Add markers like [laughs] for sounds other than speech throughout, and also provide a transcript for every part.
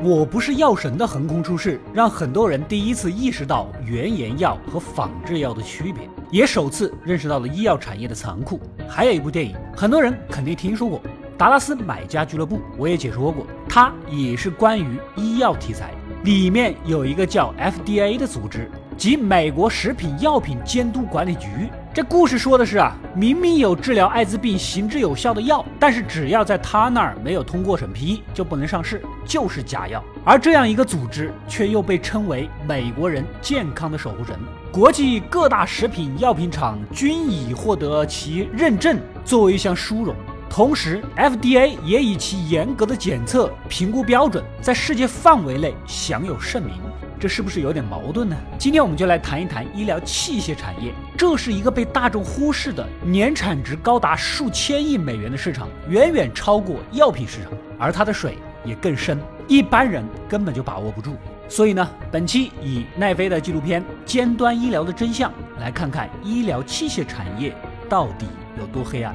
我不是药神的横空出世，让很多人第一次意识到原研药和仿制药的区别，也首次认识到了医药产业的残酷。还有一部电影，很多人肯定听说过《达拉斯买家俱乐部》，我也解说过，它也是关于医药题材，里面有一个叫 FDA 的组织。即美国食品药品监督管理局。这故事说的是啊，明明有治疗艾滋病行之有效的药，但是只要在他那儿没有通过审批，就不能上市，就是假药。而这样一个组织，却又被称为美国人健康的守护神，国际各大食品药品厂均已获得其认证作为一项殊荣。同时，FDA 也以其严格的检测评估标准，在世界范围内享有盛名。这是不是有点矛盾呢？今天我们就来谈一谈医疗器械产业，这是一个被大众忽视的年产值高达数千亿美元的市场，远远超过药品市场，而它的水也更深，一般人根本就把握不住。所以呢，本期以奈飞的纪录片《尖端医疗的真相》来看看医疗器械产业到底有多黑暗。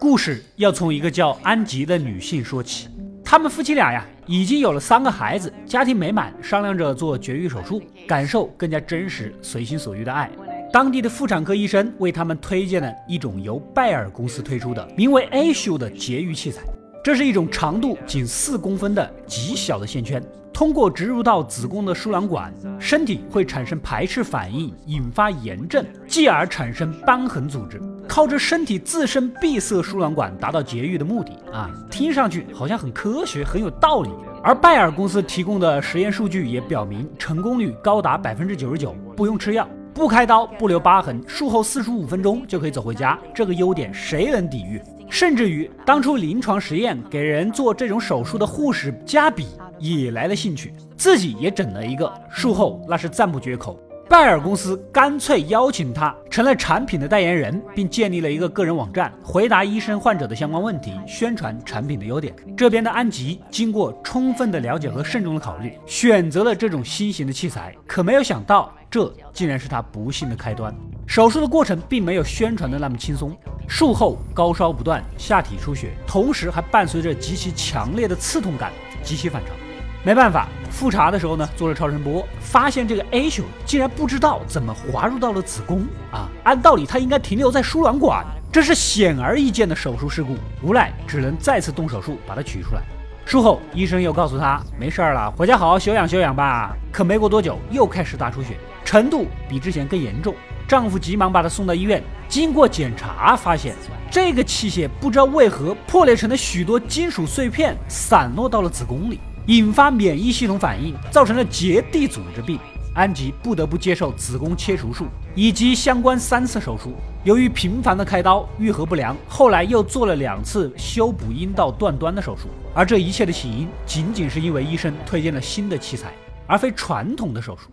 故事要从一个叫安吉的女性说起。他们夫妻俩呀，已经有了三个孩子，家庭美满，商量着做绝育手术，感受更加真实、随心所欲的爱。当地的妇产科医生为他们推荐了一种由拜耳公司推出的名为 A 修的节育器材，这是一种长度仅四公分的极小的线圈。通过植入到子宫的输卵管，身体会产生排斥反应，引发炎症，继而产生瘢痕组织，靠着身体自身闭塞输卵管达到节育的目的啊！听上去好像很科学，很有道理。而拜耳公司提供的实验数据也表明，成功率高达百分之九十九，不用吃药，不开刀，不留疤痕，术后四十五分钟就可以走回家。这个优点谁能抵御？甚至于当初临床实验给人做这种手术的护士加比也来了兴趣，自己也整了一个，术后那是赞不绝口。拜耳公司干脆邀请他成了产品的代言人，并建立了一个个人网站，回答医生患者的相关问题，宣传产品的优点。这边的安吉经过充分的了解和慎重的考虑，选择了这种新型的器材，可没有想到，这竟然是他不幸的开端。手术的过程并没有宣传的那么轻松，术后高烧不断，下体出血，同时还伴随着极其强烈的刺痛感，极其反常。没办法，复查的时候呢，做了超声波，发现这个 A 球竟然不知道怎么滑入到了子宫啊！按道理它应该停留在输卵管，这是显而易见的手术事故。无奈只能再次动手术把它取出来。术后医生又告诉他没事儿了，回家好好休养休养吧。可没过多久又开始大出血，程度比之前更严重。丈夫急忙把她送到医院，经过检查发现这个器械不知道为何破裂成了许多金属碎片，散落到了子宫里。引发免疫系统反应，造成了结缔组织病。安吉不得不接受子宫切除术以及相关三次手术。由于频繁的开刀，愈合不良，后来又做了两次修补阴道断端的手术。而这一切的起因，仅仅是因为医生推荐了新的器材，而非传统的手术。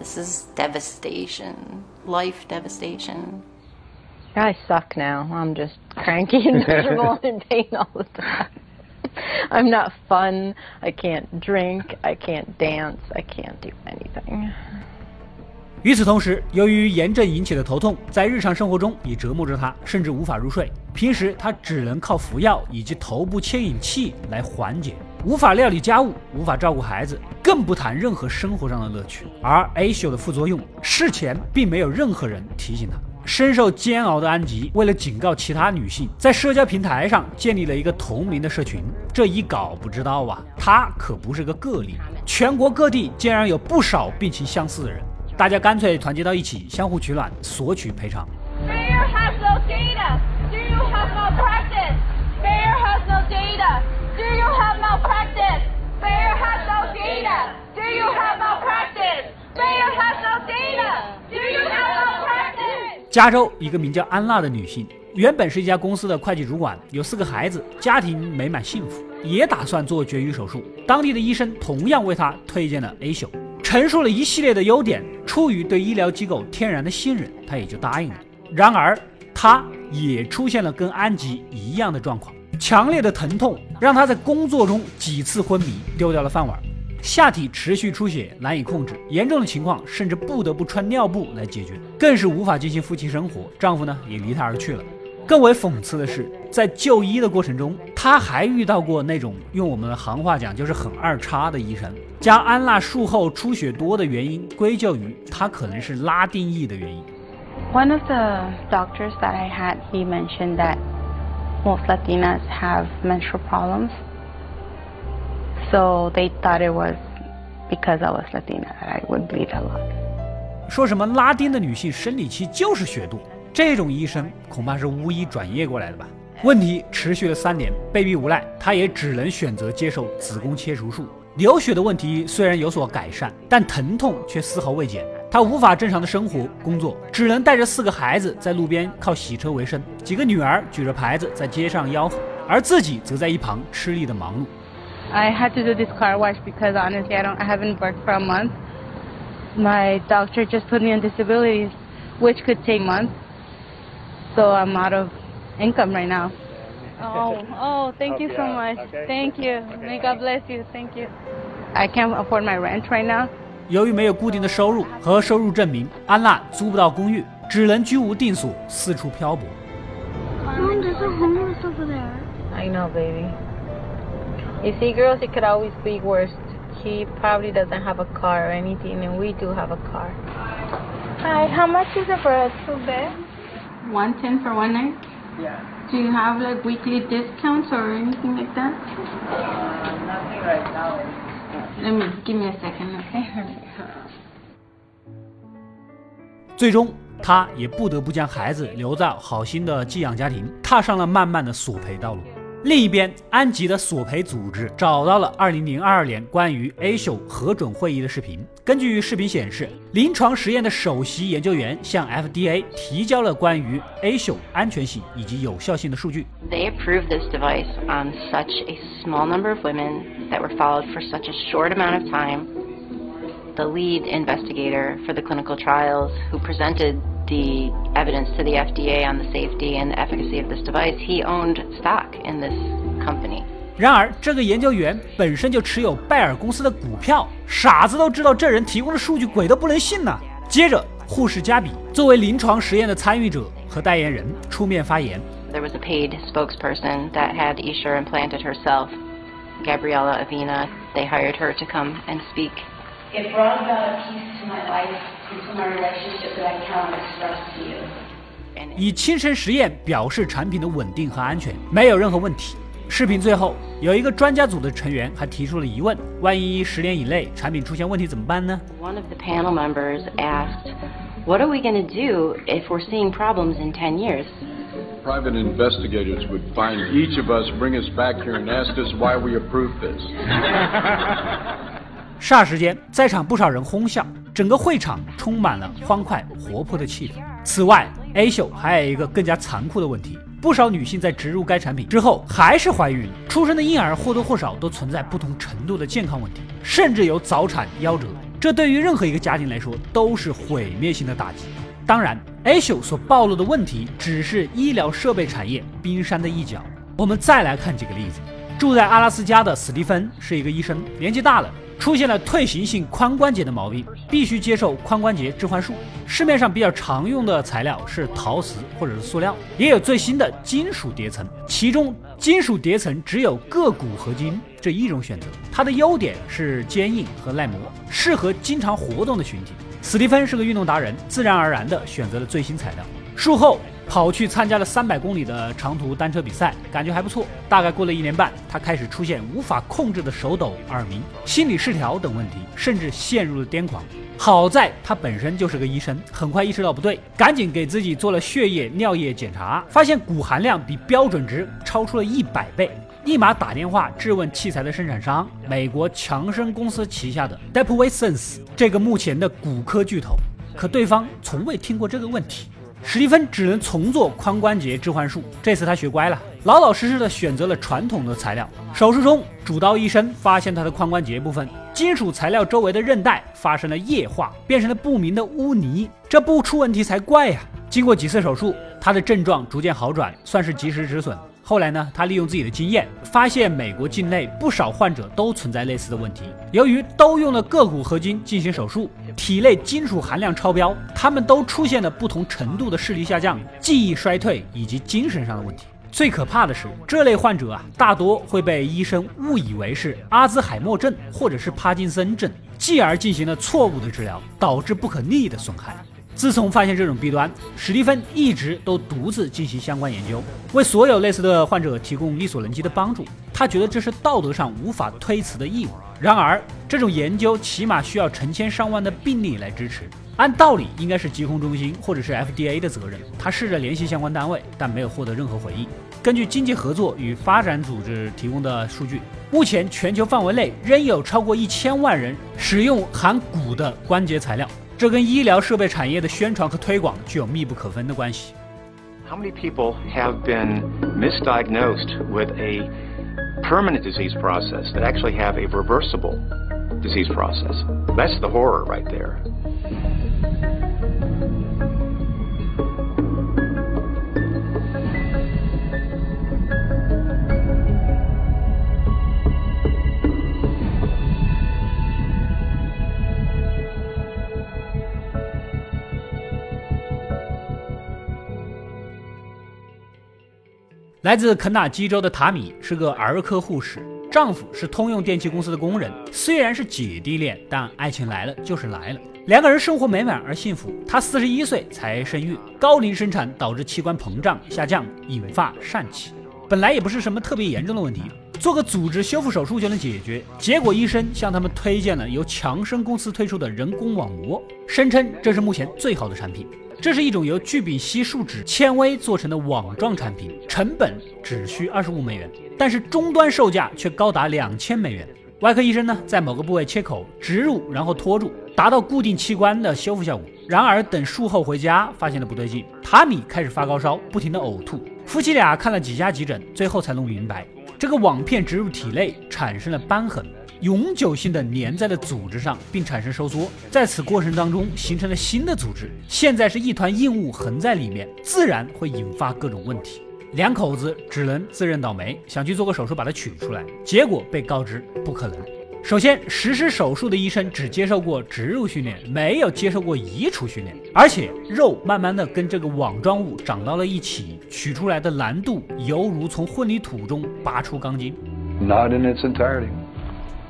This is devastation, life devastation. I suck now. I'm just cranky and miserable [laughs] and in pain all the time. [laughs] I'm not fun. I can't drink. I can't dance. I can't do anything. 与此同时，由于炎症引起的头痛，在日常生活中也折磨着他，甚至无法入睡。平时他只能靠服药以及头部牵引器来缓解，无法料理家务，无法照顾孩子，更不谈任何生活上的乐趣。而 A 秀的副作用，事前并没有任何人提醒他。深受煎熬的安吉，为了警告其他女性，在社交平台上建立了一个同名的社群。这一搞不知道啊，他可不是个个例，全国各地竟然有不少病情相似的人，大家干脆团结到一起，相互取暖，索取赔偿。加州一个名叫安娜的女性，原本是一家公司的会计主管，有四个孩子，家庭美满幸福，也打算做绝育手术。当地的医生同样为她推荐了 A 秀，陈述了一系列的优点。出于对医疗机构天然的信任，她也就答应了。然而，她也出现了跟安吉一样的状况，强烈的疼痛让她在工作中几次昏迷，丢掉了饭碗。下体持续出血，难以控制，严重的情况甚至不得不穿尿布来解决，更是无法进行夫妻生活。丈夫呢也离她而去了。更为讽刺的是，在就医的过程中，她还遇到过那种用我们的行话讲就是很二叉的医生，将安娜术后出血多的原因归咎于她可能是拉丁裔的原因。One of the doctors that I had, he mentioned that most Latinas have menstrual problems. So they thought it was because I was Latina that I would bleed a lot. 说什么拉丁的女性生理期就是血多，这种医生恐怕是巫医转业过来的吧？问题持续了三年，被逼无奈，她也只能选择接受子宫切除术。流血的问题虽然有所改善，但疼痛却丝毫未减。她无法正常的生活工作，只能带着四个孩子在路边靠洗车为生，几个女儿举着牌子在街上吆喝，而自己则在一旁吃力的忙碌。I had to do this car wash because honestly, I don't, I haven't worked for a month. My doctor just put me on disabilities, which could take months. So I'm out of income right now. Oh, oh, thank you so much. Thank you. May God bless you. Thank you. I can't afford my rent right now. 由于没有固定的收入和收入证明，安娜租不到公寓，只能居无定所，四处漂泊。Mom, there's a homeless over there. I know, baby. You see, girls, it could always be worse. He probably doesn't have a car or anything, and we do have a car. Hi, how much is it for a two bed? One ten for one night. Yeah. Do you have like weekly discounts or anything like that? Uh, nothing right now. Let me give me a second, okay? [laughs] [laughs] 最终，他也不得不将孩子留在好心的寄养家庭，踏上了漫漫的索赔道路。 另一边，安吉的索赔组织找到了2002年关于 A 秀核准会议的视频。根据视频显示，临床实验的首席研究员向 FDA 提交了关于 A 秀安全性以及有效性的数据。They approved this device on such a small number of women that were followed for such a short amount of time. The lead investigator for the clinical trials, who presented the evidence to the FDA on the safety and the efficacy of this device, he owned stock in this company. 然而，这个研究员本身就持有拜耳公司的股票，傻子都知道这人提供的数据鬼都不能信呐。接着，护士加比作为临床实验的参与者和代言人出面发言， There was a paid spokesperson that had Isha implanted herself, Gabriella Avina. They hired her to come and speak. It brought about a peace to my life and to my relationship that I cannot express to you. And 以亲身实验表示产品的稳定和安全没有任何问题。视频最后有一个专家组的成员还提出了疑问：万一十年以内产品出现问题怎么办呢？ one of the panel members asked, What are we going to do if we're seeing problems in 10 years? Private investigators would find each of us, bring us back here, and ask us why we approved this. [laughs] 霎时间，在场不少人哄笑， 整个会场充满了欢快活泼的气氛。此外，A 秀还有一个更加残酷的问题：不少女性在植入该产品之后还是怀孕，出生的婴儿或多或少都存在不同程度的健康问题，甚至有早产、夭折。这对于任何一个家庭来说都是毁灭性的打击。当然，A 秀所暴露的问题只是医疗设备产业冰山的一角。我们再来看几个例子。住在阿拉斯加的史蒂芬是一个医生，年纪大了，出现了退行性髋关节的毛病，必须接受髋关节置换术。市面上比较常用的材料是陶瓷或者是塑料，也有最新的金属叠层，其中金属叠层只有铬钴合金这一种选择。它的优点是坚硬和耐磨，适合经常活动的群体。史蒂芬是个运动达人，自然而然地选择了最新材料。术后跑去参加了三百公里的长途单车比赛，感觉还不错。大概过了一年半，他开始出现无法控制的手抖、耳鸣、心理失调等问题，甚至陷入了癫狂。好在他本身就是个医生，很快意识到不对，赶紧给自己做了血液、尿液检查，发现钴含量比标准值超出了一百倍。立马打电话质问器材的生产商，美国强生公司旗下的 Depway-Sense 这个目前的骨科巨头，可对方从未听过这个问题。史蒂芬只能重做髋关节置换术，这次他学乖了，老老实实的选择了传统的材料。手术中，主刀医生发现他的髋关节部分金属材料周围的韧带发生了液化，变成了不明的污泥，这不出问题才怪呀、经过几次手术，他的症状逐渐好转，算是及时止损。后来呢，他利用自己的经验，发现美国境内不少患者都存在类似的问题。由于都用了铬骨合金进行手术，体内金属含量超标，他们都出现了不同程度的视力下降、记忆衰退以及精神上的问题。最可怕的是，这类患者啊，大多会被医生误以为是阿兹海默症或者是帕金森症，继而进行了错误的治疗，导致不可逆的损害。自从发现这种弊端，史蒂芬一直都独自进行相关研究，为所有类似的患者提供力所能及的帮助。他觉得这是道德上无法推辞的义务。然而，这种研究起码需要成千上万的病例来支持，按道理应该是疾控中心或者是 FDA 的责任。他试着联系相关单位，但没有获得任何回应。根据经济合作与发展组织提供的数据，目前全球范围内仍有超过一千万人使用含钴的关节材料。这跟医疗设备产业的宣传和推广具有密不可分的关系。How many people have been misdiagnosed with a permanent disease process that actually have a reversible disease process? That's the horror right there. 来自肯塔基州的塔米是个儿科护士，丈夫是通用电气公司的工人。虽然是姐弟恋，但爱情来了就是来了，两个人生活美满而幸福。她四十一岁才生育，高龄生产导致器官膨胀下降，引发疝气。本来也不是什么特别严重的问题，做个组织修复手术就能解决。结果医生向他们推荐了由强生公司推出的人工网膜，声称这是目前最好的产品。这是一种由聚丙烯树脂纤维做成的网状产品，成本只需二十五美元，但是终端售价却高达两千美元。外科医生呢，在某个部位切口植入，然后拖住，达到固定器官的修复效果。然而等术后回家，发现了不对劲，塔米开始发高烧，不停的呕吐。夫妻俩看了几家急诊，最后才弄明白，这个网片植入体内产生了瘢痕。永久性的粘在了组织上，并产生收缩，在此过程当中形成了新的组织，现在是一团硬物横在里面，自然会引发各种问题。两口子只能自认倒霉，想去做个手术把它取出来，结果被告知不可能。首先，实施手术的医生只接受过植入训练，没有接受过移除训练，而且肉慢慢的跟这个网状物长到了一起，取出来的难度犹如从混凝土中拔出钢筋。Not in its entirety.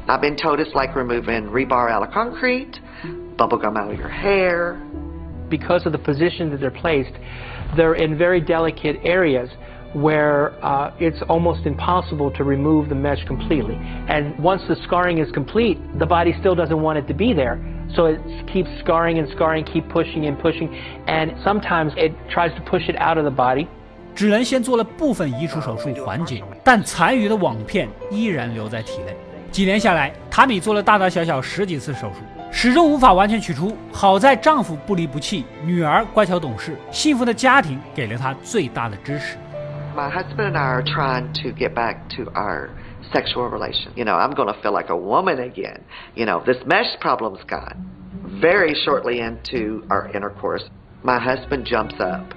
I've been told it's like removing rebar out of concrete, bubblegum out of your hair. Because of the position that they're placed, they're in very delicate areas where uh, it's almost impossible to remove the mesh completely. And once the scarring is complete, the body still doesn't want it to be there. So it keeps scarring and scarring, keep pushing and pushing, and sometimes it tries to push it out of the body. 只能先做了部分移除手术缓解，但残余的网片依然留在体内。 几年下来，塔米做了大大小小十几次手术，始终无法完全取出。好在丈夫不离不弃，女儿乖巧懂事，幸福的家庭给了她最大的支持。My husband and I are trying to get back to our sexual relation. You know, I'm going to feel like a woman again. You know, this mesh problem's gone. Very shortly into our intercourse, my husband jumps up.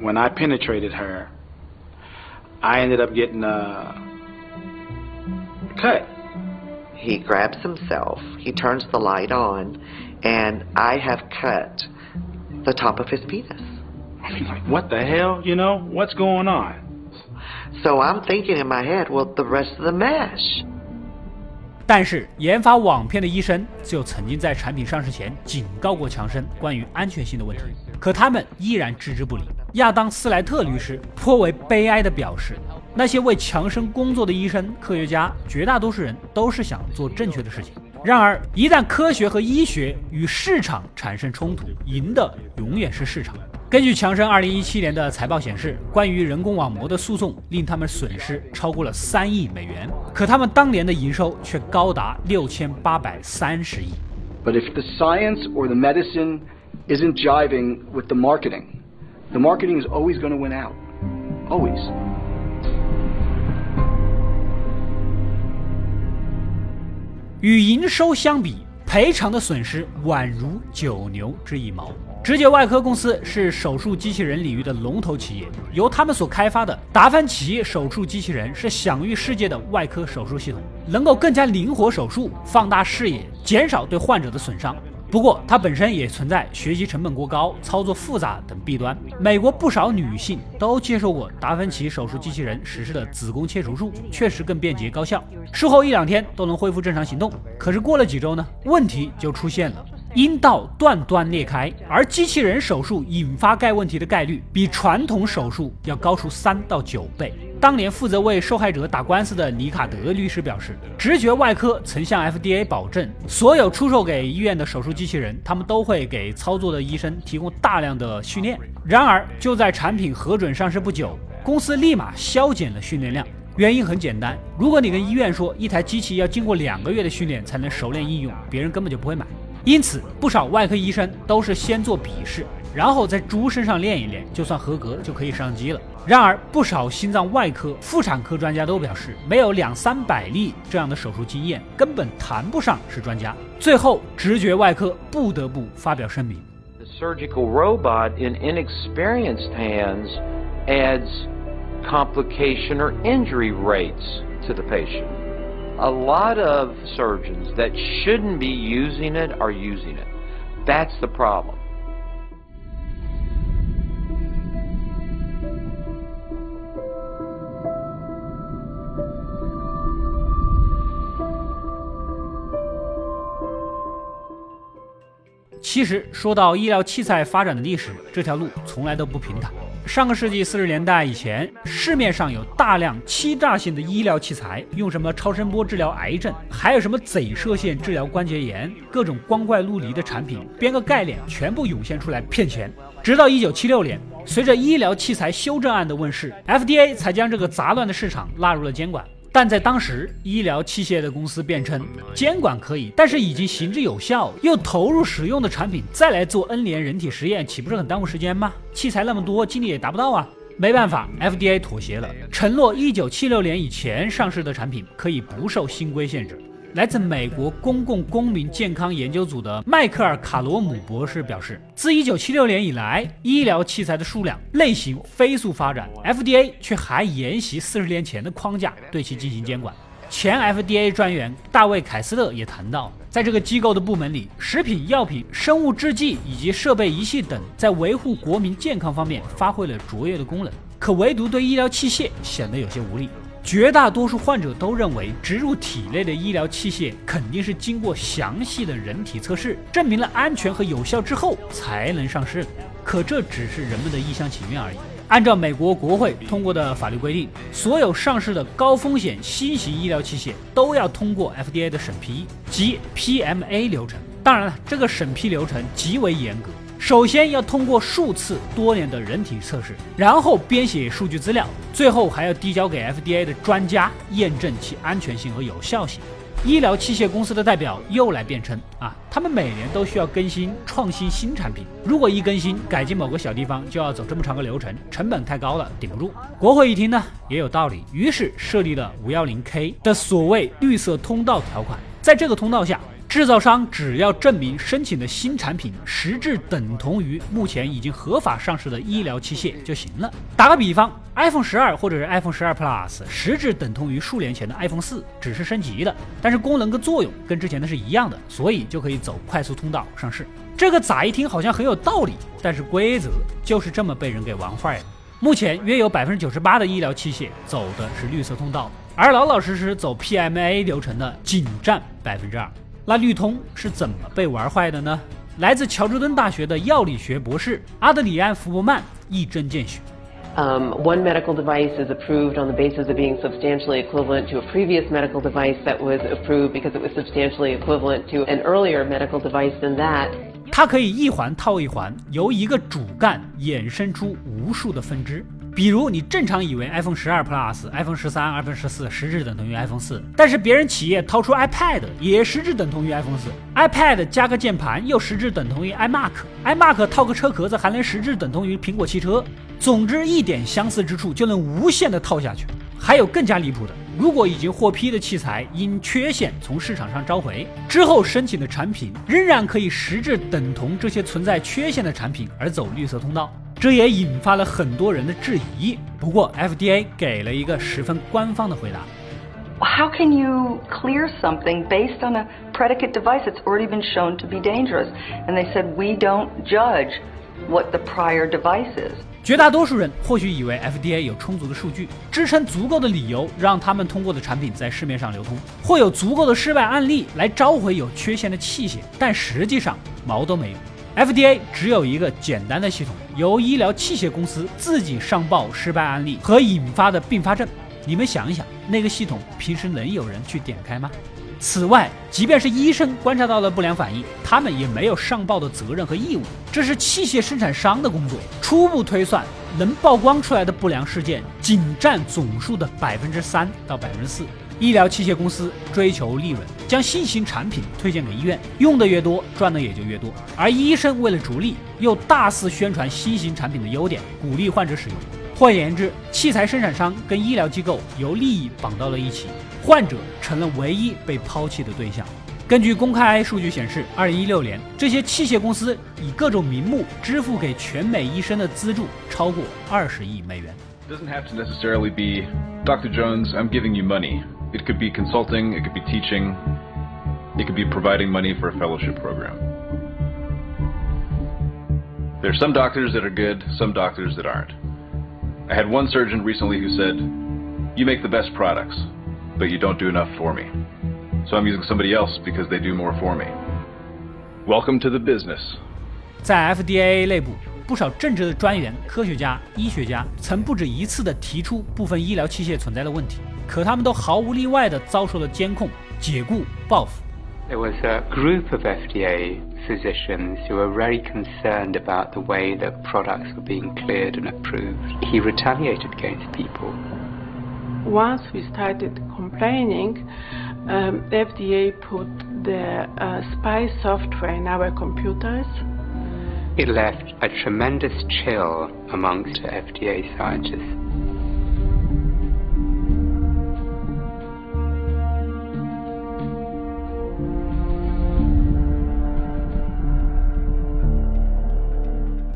When I penetrated her, I ended up getting a cut. He grabs himself, he turns the light on, and I have cut the top of his penis. I mean, like, what the hell? You know, what's going on? So I'm thinking in my head, well, the rest of the mesh. 但是，研发网片的医生就曾经在产品上市前警告过强生关于安全性的问题，可他们依然置之不理。亚当·斯莱特律师颇为悲哀地表示：“ 那些为强生工作的医生、科学家，绝大多数人都是想做正确的事情。然而，一旦科学和医学与市场产生冲突，赢的永远是市场。”根据强生2017年的财报显示，关于人工网膜的诉讼令他们损失超过了三亿美元，可他们当年的营收却高达六千八百三十亿。But if the science or the medicine isn't jiving with the marketing, the marketing is always going to win out. Always. 与营收相比，赔偿的损失宛如九牛之一毛。直觉外科公司是手术机器人领域的龙头企业，由他们所开发的达芬奇手术机器人是享誉世界的外科手术系统，能够更加灵活手术、放大视野、减少对患者的损伤。不过，它本身也存在学习成本过高、操作复杂等弊端。美国不少女性都接受过达芬奇手术机器人实施的子宫切除术，确实更便捷高效，术后一两天都能恢复正常行动。可是过了几周呢，问题就出现了。阴道断端裂开，而机器人手术引发该问题的概率比传统手术要高出三到九倍。当年负责为受害者打官司的尼卡德律师表示，直觉外科曾向 FDA 保证，所有出售给医院的手术机器人，他们都会给操作的医生提供大量的训练。然而，就在产品核准上市不久，公司立马削减了训练量。原因很简单，如果你跟医院说一台机器要经过两个月的训练才能熟练应用，别人根本就不会买。因此，不少外科医生都是先做笔试，然后在猪身上练一练，就算合格就可以上机了。然而，不少心脏外科、妇产科专家都表示，没有两三百例这样的手术经验，根本谈不上是专家。最后，直觉外科不得不发表声明：The surgical robot in inexperienced hands adds complication or injury rates to the patient. a lot of surgeons that shouldn't be using it are using it. That's the problem. 其实说到医疗器材发展的历史，这条路从来都不平坦。 上个世纪四十年代以前，市面上有大量欺诈性的医疗器材，用什么超声波治疗癌症，还有什么镭射线治疗关节炎，各种光怪陆离的产品，编个概念，全部涌现出来骗钱。直到一九七六年，随着医疗器材修正案的问世，FDA 才将这个杂乱的市场纳入了监管。但在当时，医疗器械的公司辩称，监管可以，但是已经行之有效又投入使用的产品，再来做 N 年人体实验，岂不是很耽误时间吗？器材那么多，精力也达不到啊。没办法，FDA 妥协了，承诺一九七六年以前上市的产品可以不受新规限制。来自美国公共公民健康研究组的迈克尔·卡罗姆博士表示，自1976年以来，医疗器材的数量类型飞速发展，FDA 却还沿袭40年前的框架对其进行监管。前 FDA 专员大卫·凯斯勒也谈到，在这个机构的部门里，食品药品、生物制剂以及设备仪器等在维护国民健康方面发挥了卓越的功能，可唯独对医疗器械显得有些无力。绝大多数患者都认为，植入体内的医疗器械肯定是经过详细的人体测试，证明了安全和有效之后才能上市。可这只是人们的一厢情愿而已。按照美国国会通过的法律规定，所有上市的高风险新型医疗器械都要通过 FDA 的审批及 PMA 流程。当然了，这个审批流程极为严格。首先要通过数次多年的人体测试，然后编写数据资料，最后还要递交给 FDA 的专家验证其安全性和有效性。医疗器械公司的代表又来辩称啊，他们每年都需要更新创新新产品，如果一更新改进某个小地方，就要走这么长个流程，成本太高了，顶不住。国会一听呢，也有道理，于是设立了五幺零 K 的所谓绿色通道条款，在这个通道下。制造商只要证明申请的新产品实质等同于目前已经合法上市的医疗器械就行了。打个比方，iPhone 十二或者是 iPhone 十二 Plus 实质等同于数年前的 iPhone 四，只是升级了，但是功能跟作用跟之前的是一样的，所以就可以走快速通道上市。这个咋一听好像很有道理，但是规则就是这么被人给玩坏了。目前约有百分之九十八的医疗器械走的是绿色通道，而老老实实走 PMA 流程的仅占百分之二。那绿通是怎么被玩坏的呢？来自乔治敦大学的药理学博士阿德里安·福伯曼一针见血。Um, one medical device is approved on the basis of being substantially equivalent to a previous medical device that was approved because it was substantially equivalent to an earlier medical device than that. 它可以一环套一环，由一个主干衍生出无数的分支。比如，你正常以为 iPhone 十二 Plus、iPhone 十三、iPhone 十四实质等同于 iPhone 四，但是别人企业掏出 iPad 也实质等同于 iPhone 四，iPad 加个键盘又实质等同于 iMac，iMac 套个车壳子还能实质等同于苹果汽车。总之，一点相似之处就能无限的套下去。还有更加离谱的，如果已经获批的器材因缺陷从市场上召回之后，申请的产品仍然可以实质等同这些存在缺陷的产品而走绿色通道，这也引发了很多人的质疑。不过 FDA 给了一个十分官方的回答。How can you clear something based on a predicate device that's already been shown to be dangerous? And they said, we don't judge what the prior device is. 绝大多数人或许以为 FDA 有充足的数据支撑足够的理由让他们通过的产品在市面上流通，或有足够的失败案例来召回有缺陷的器械，但实际上毛都没有。FDA 只有一个简单的系统，由医疗器械公司自己上报失败案例和引发的并发症。你们想一想，那个系统平时能有人去点开吗？此外，即便是医生观察到了不良反应，他们也没有上报的责任和义务，这是器械生产商的工作。初步推算，能曝光出来的不良事件仅占总数的百分之三到百分之四。医疗器械公司追求利润，将新型产品推荐给医院，用的越多，赚的也就越多。而医生为了逐利，又大肆宣传新型产品的优点，鼓励患者使用。换言之，器材生产商跟医疗机构由利益绑到了一起，患者成了唯一被抛弃的对象。根据公开数据显示，二零一六年这些器械公司以各种名目支付给全美医生的资助超过二十亿美元。Doesn't have to necessarily be Dr. Jones. I'm giving you money. It could be consulting. It could be teaching. It could be providing money for a fellowship program. There are some doctors that are good, some doctors that aren't. I had one surgeon recently who said, You make the best products, but you don't do enough for me. So I'm using somebody else because they do more for me. Welcome to the business. 在 FDA 内部，不少正直的专员、科学家、医学家曾不止一次地提出部分医疗器械存在的问题， 可他们都毫无例外地遭受了监控、解雇、报复。There was a group of FDA physicians who were very concerned about the way that products were being cleared and approved. He retaliated against people. Once we started complaining, um, FDA put the uh, spy software in our computers. It left a tremendous chill amongst FDA scientists.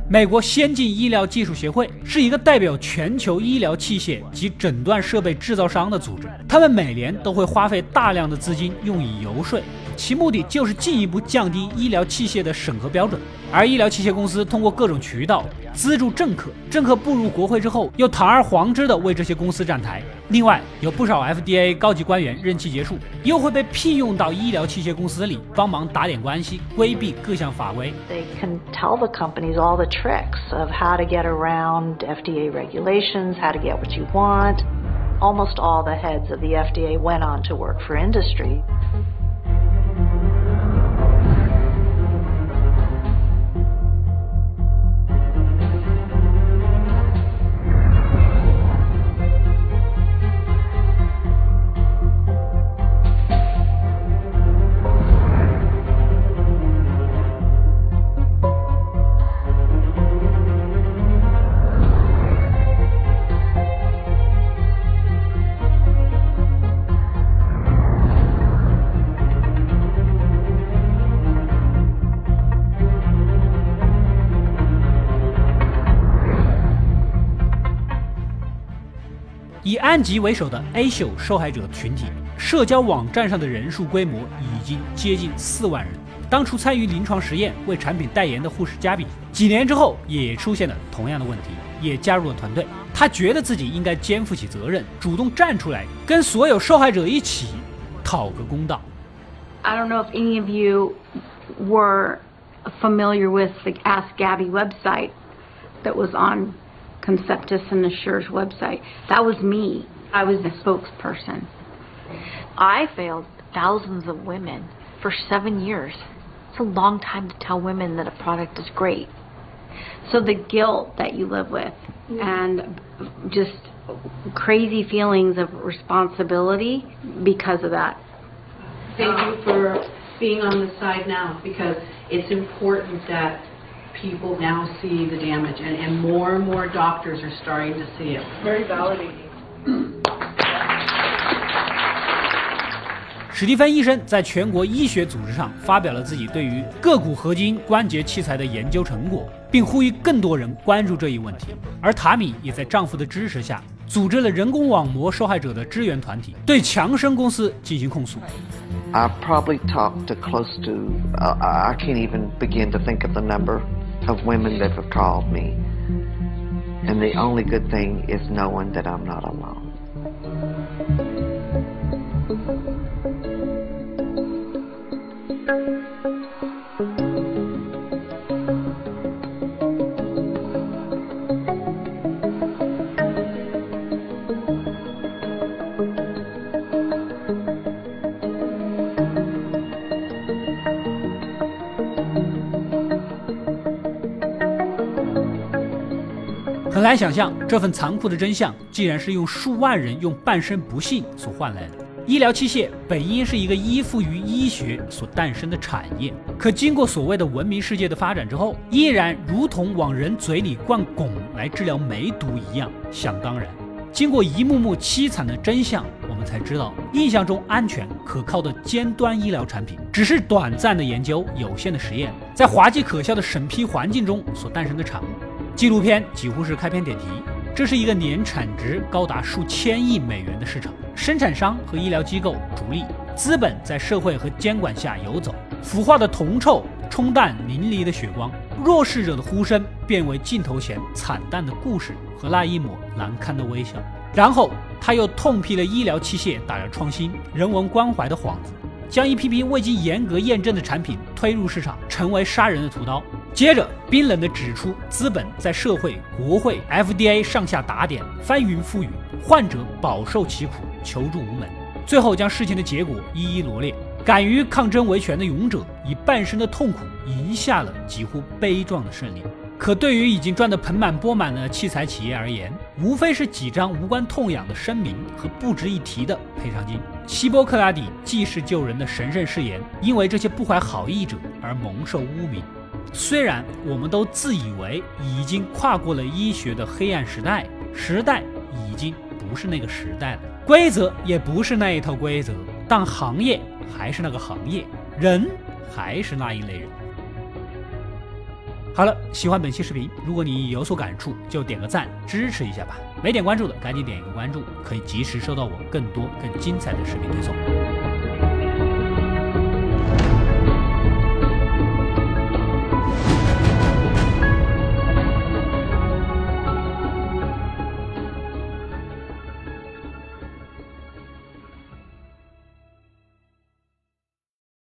美国先进医疗技术协会是一个代表全球医疗器械及诊断设备制造商的组织，他们每年都会花费大量的资金用以游说，其目的就是进一步降低医疗器械的审核标准。而医疗器械公司通过各种渠道资助政客，政客步入国会之后，又堂而皇之的为这些公司站台。另外，有不少 FDA 高级官员任期结束，又会被聘用到医疗器械公司里帮忙打点关系，规避各项法规。They can tell the companies all the tricks of how to get around FDA regulations, how to get what you want. Almost all the heads of the FDA went on to work for industry. 安吉为首的 A 秀受害者群体，社交网站上的人数规模已经接近四万人。当初参与临床实验为产品代言的护士加比，几年之后也出现了同样的问题，也加入了团队。他觉得自己应该肩负起责任，主动站出来，跟所有受害者一起讨个公道。I don't know if any of you were familiar with the Ask Gabby website that was on Conceptus and Assure's website. That was me. I was the spokesperson. I failed thousands of women for seven years. It's a long time to tell women that a product is great. So the guilt that you live with and just crazy feelings of responsibility because of that. Thank you for being on the side now because it's important that people now see the damage, and, and more and more doctors are starting to see it. Very validating. 史蒂芬医生在全国医学组织上发表了自己对于颌骨合金关节器材的研究成果，并呼吁更多人关注这一问题。而塔米也在丈夫的支持下，组织了人工网膜受害者的支援团体，对强生公司进行控诉。I probably talked to close to, uh, I can't even begin to think of the number of women that have called me. And the only good thing is knowing that I'm not alone. 难以想象，这份残酷的真相，竟然是用数万人用半生不幸所换来的。医疗器械本应是一个依附于医学所诞生的产业，可经过所谓的文明世界的发展之后，依然如同往人嘴里灌汞来治疗梅毒一样想当然。经过一幕幕凄惨的真相，我们才知道，印象中安全可靠的尖端医疗产品，只是短暂的研究、有限的实验，在滑稽可笑的审批环境中所诞生的产物。纪录片几乎是开篇点题，这是一个年产值高达数千亿美元的市场，生产商和医疗机构逐利，资本在社会和监管下游走，腐化的铜臭冲淡淋漓的血光，弱势者的呼声变为镜头前惨淡的故事和那一抹难堪的微笑。然后他又痛批了医疗器械打着创新、人文关怀的幌子，将一批批未经严格验证的产品推入市场，成为杀人的屠刀。接着，冰冷地指出资本在社会、国会、FDA 上下打点，翻云覆雨，患者饱受其苦，求助无门。最后，将事情的结果一一罗列。敢于抗争维权的勇者，以半生的痛苦赢下了几乎悲壮的胜利。可对于已经赚得盆满钵满的器材企业而言，无非是几张无关痛痒的声明和不值一提的赔偿金。希波克拉底济世救人的神圣誓言，因为这些不怀好意者而蒙受污名。虽然我们都自以为已经跨过了医学的黑暗时代，时代已经不是那个时代了，规则也不是那一套规则，但行业还是那个行业，人还是那一类人。好了，喜欢本期视频，如果你有所感触，就点个赞支持一下吧。没点关注的，赶紧点一个关注，可以及时收到我更多更精彩的视频推送。